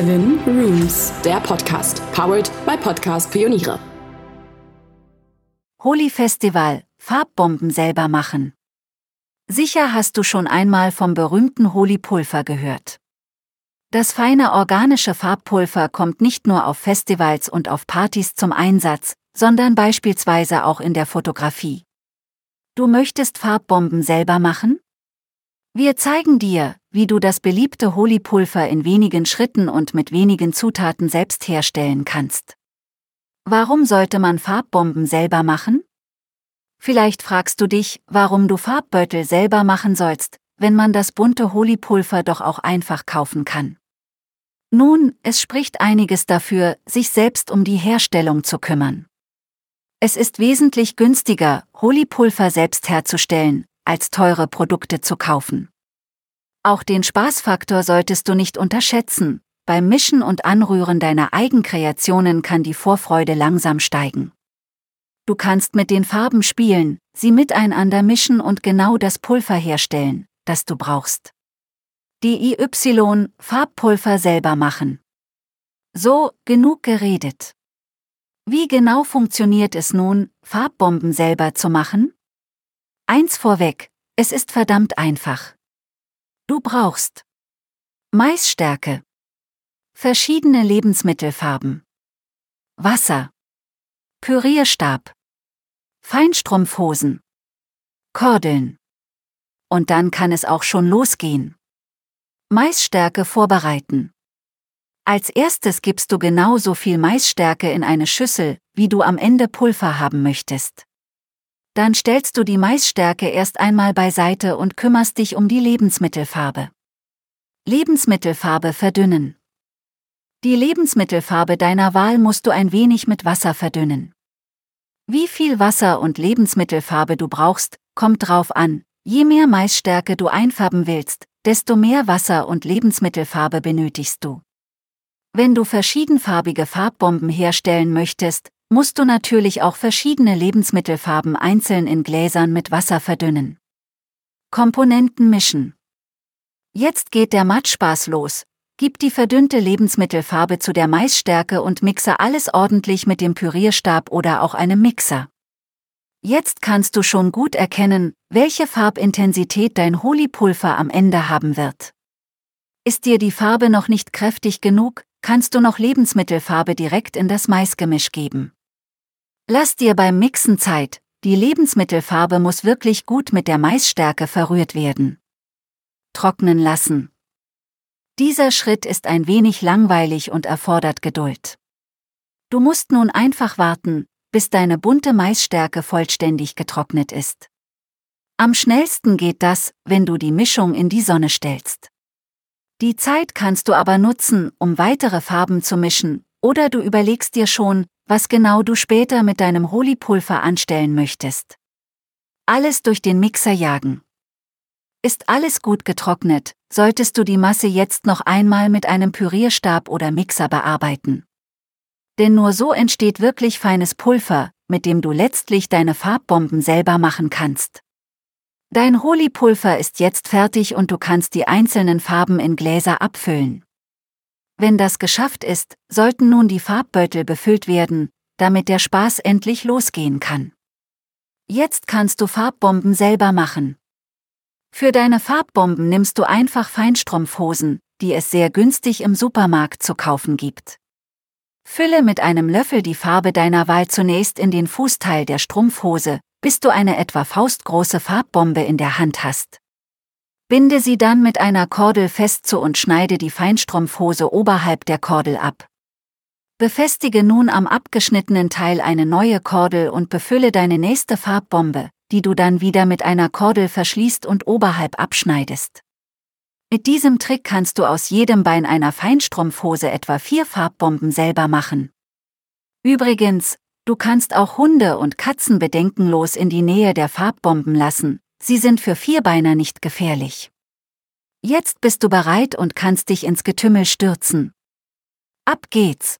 Seven Rooms, der Podcast, powered by Podcast Pioniere. Holi Festival, Farbbomben selber machen. Sicher hast du schon einmal vom berühmten Holi-Pulver gehört. Das feine organische Farbpulver kommt nicht nur auf Festivals und auf Partys zum Einsatz, sondern beispielsweise auch in der Fotografie. Du möchtest Farbbomben selber machen? Wir zeigen dir, wie du das beliebte Holi-Pulver in wenigen Schritten und mit wenigen Zutaten selbst herstellen kannst. Warum sollte man Farbbomben selber machen? Vielleicht fragst du dich, warum du Farbbeutel selber machen sollst, wenn man das bunte Holi-Pulver doch auch einfach kaufen kann. Nun, es spricht einiges dafür, sich selbst um die Herstellung zu kümmern. Es ist wesentlich günstiger, Holi-Pulver selbst herzustellen, als teure Produkte zu kaufen. Auch den Spaßfaktor solltest du nicht unterschätzen, beim Mischen und Anrühren deiner Eigenkreationen kann die Vorfreude langsam steigen. Du kannst mit den Farben spielen, sie miteinander mischen und genau das Pulver herstellen, das du brauchst. Die IY Farbpulver selber machen. So, genug geredet. Wie genau funktioniert es nun, Farbbomben selber zu machen? Eins vorweg, es ist verdammt einfach. Du brauchst Maisstärke, verschiedene Lebensmittelfarben, Wasser, Pürierstab, Feinstrumpfhosen, Kordeln. Und dann kann es auch schon losgehen. Maisstärke vorbereiten. Als erstes gibst du genauso viel Maisstärke in eine Schüssel, wie du am Ende Pulver haben möchtest. Dann stellst du die Maisstärke erst einmal beiseite und kümmerst dich um die Lebensmittelfarbe. Lebensmittelfarbe verdünnen. Die Lebensmittelfarbe deiner Wahl musst du ein wenig mit Wasser verdünnen. Wie viel Wasser und Lebensmittelfarbe du brauchst, kommt drauf an. Je mehr Maisstärke du einfärben willst, desto mehr Wasser und Lebensmittelfarbe benötigst du. Wenn du verschiedenfarbige Farbbomben herstellen möchtest, musst du natürlich auch verschiedene Lebensmittelfarben einzeln in Gläsern mit Wasser verdünnen. Komponenten mischen. Jetzt geht der Matschspaß los. Gib die verdünnte Lebensmittelfarbe zu der Maisstärke und mixe alles ordentlich mit dem Pürierstab oder auch einem Mixer. Jetzt kannst du schon gut erkennen, welche Farbintensität dein Holi-Pulver am Ende haben wird. Ist dir die Farbe noch nicht kräftig genug, kannst du noch Lebensmittelfarbe direkt in das Maisgemisch geben. Lass dir beim Mixen Zeit, die Lebensmittelfarbe muss wirklich gut mit der Maisstärke verrührt werden. Trocknen lassen. Dieser Schritt ist ein wenig langweilig und erfordert Geduld. Du musst nun einfach warten, bis deine bunte Maisstärke vollständig getrocknet ist. Am schnellsten geht das, wenn du die Mischung in die Sonne stellst. Die Zeit kannst du aber nutzen, um weitere Farben zu mischen, oder du überlegst dir schon, was genau du später mit deinem Holi-Pulver anstellen möchtest. Alles durch den Mixer jagen. Ist alles gut getrocknet, solltest du die Masse jetzt noch einmal mit einem Pürierstab oder Mixer bearbeiten. Denn nur so entsteht wirklich feines Pulver, mit dem du letztlich deine Farbbomben selber machen kannst. Dein Holi-Pulver ist jetzt fertig und du kannst die einzelnen Farben in Gläser abfüllen. Wenn das geschafft ist, sollten nun die Farbbeutel befüllt werden, damit der Spaß endlich losgehen kann. Jetzt kannst du Farbbomben selber machen. Für deine Farbbomben nimmst du einfach Feinstrumpfhosen, die es sehr günstig im Supermarkt zu kaufen gibt. Fülle mit einem Löffel die Farbe deiner Wahl zunächst in den Fußteil der Strumpfhose, bis du eine etwa faustgroße Farbbombe in der Hand hast. Binde sie dann mit einer Kordel fest zu und schneide die Feinstrumpfhose oberhalb der Kordel ab. Befestige nun am abgeschnittenen Teil eine neue Kordel und befülle deine nächste Farbbombe, die du dann wieder mit einer Kordel verschließt und oberhalb abschneidest. Mit diesem Trick kannst du aus jedem Bein einer Feinstrumpfhose etwa vier Farbbomben selber machen. Übrigens, du kannst auch Hunde und Katzen bedenkenlos in die Nähe der Farbbomben lassen, Sie sind für Vierbeiner nicht gefährlich. Jetzt bist du bereit und kannst dich ins Getümmel stürzen. Ab geht's!